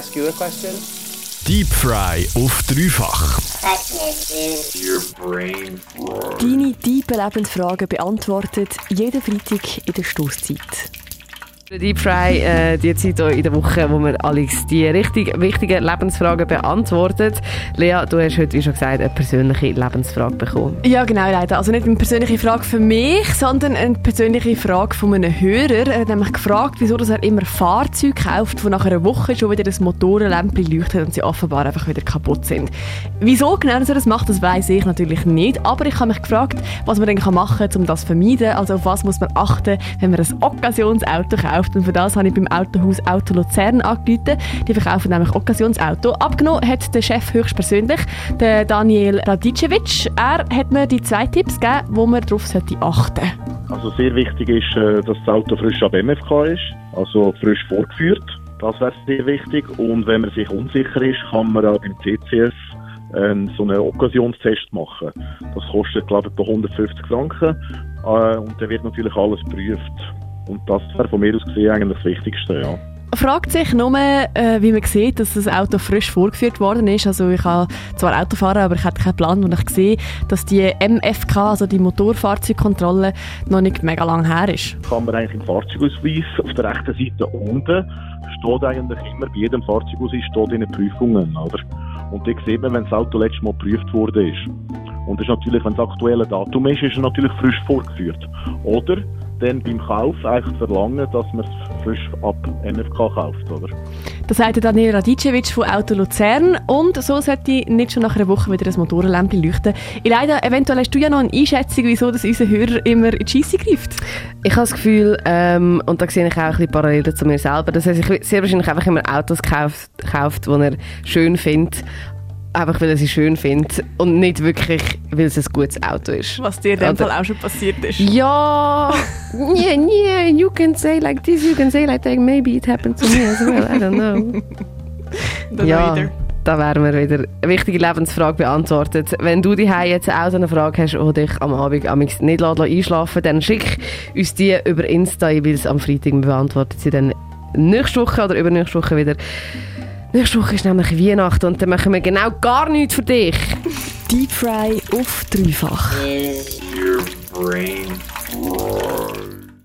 ask you a question? Deep Fry auf dreifach. Deine tiefen Lebensfragen beantwortet jeden Freitag in der Stoßzeit. Deep Fry, äh, die Zeit in der Woche, wo wir Alex die richtig wichtigen Lebensfragen beantwortet. Lea, du hast heute, wie schon gesagt, eine persönliche Lebensfrage bekommen. Ja, genau, leider. Also nicht eine persönliche Frage für mich, sondern eine persönliche Frage von einem Hörer. Er hat nämlich gefragt, wieso er immer Fahrzeuge kauft, die nach einer Woche schon wieder das Motorenlämpchen leuchtet und sie offenbar einfach wieder kaputt sind. Wieso genau er das macht, das weiß ich natürlich nicht. Aber ich habe mich gefragt, was man denn machen kann, um das zu vermeiden. Also auf was muss man achten, wenn man ein Occasionsauto kauft verkauft. Und für das habe ich beim Autohaus Auto Luzern angerufen. Die verkaufen nämlich Occasionsauto. Abgenommen hat der Chef höchstpersönlich, der Daniel Radicevic. Er hat mir die zwei Tipps gegeben, wo man darauf achten sollte. Also sehr wichtig ist, äh, dass das Auto frisch ab MFK ist, also frisch vorgeführt. Das wäre sehr wichtig. Und wenn man sich unsicher ist, kann man auch beim CCS ähm, so einen Okkasionstest machen. Das kostet, glaube ich, 150 Franken. Äh, und dann wird natürlich alles geprüft. Und das wäre von mir aus gesehen eigentlich das Wichtigste, ja. Fragt sich nur, äh, wie man sieht, dass das Auto frisch vorgeführt worden ist. Also ich habe zwar Auto fahren, aber ich hatte keinen Plan, und ich sehe, dass die MFK, also die Motorfahrzeugkontrolle, noch nicht mega lang her ist. Kann man eigentlich im Fahrzeugausweis auf der rechten Seite unten steht eigentlich immer bei jedem Fahrzeugausweis steht in den Prüfungen, oder? Und da sieht man, wenn das Auto letztes Mal geprüft wurde ist. Und das ist natürlich, wenn das aktuelle Datum ist, ist es natürlich frisch vorgeführt. Oder dann beim Kauf eigentlich verlangen, dass man es frisch ab NFK kauft, oder? Das sagt Daniel Radicevic von Auto Luzern. Und so sollte nicht schon nach einer Woche wieder das Motorenlämpchen leuchten. Leider, eventuell hast du ja noch eine Einschätzung, wieso das unser Hörer immer in die Scheisse greift. Ich habe das Gefühl, ähm, und da sehe ich auch ein bisschen parallel zu mir selber, dass er sich sehr wahrscheinlich einfach immer Autos kauft, kauft die er schön findet einfach weil er sie schön findet und nicht wirklich, weil es ein gutes Auto ist. Was dir in dem Fall auch schon passiert ist. Ja, yeah, yeah, you can say like this, you can say like that, maybe it happened to me as well, I don't know. ja, da wären wir wieder eine wichtige Lebensfrage beantwortet. Wenn du die jetzt auch so eine Frage hast, die dich am Abend nicht einschlafen dann schick uns die über Insta, weil es am Freitag beantwortet sie dann nächste Woche oder übernächste Woche wieder. Nächste Woche ist nämlich Weihnachten und dann machen wir genau gar nichts für dich. Deep Fry auf dreifach. Is your brain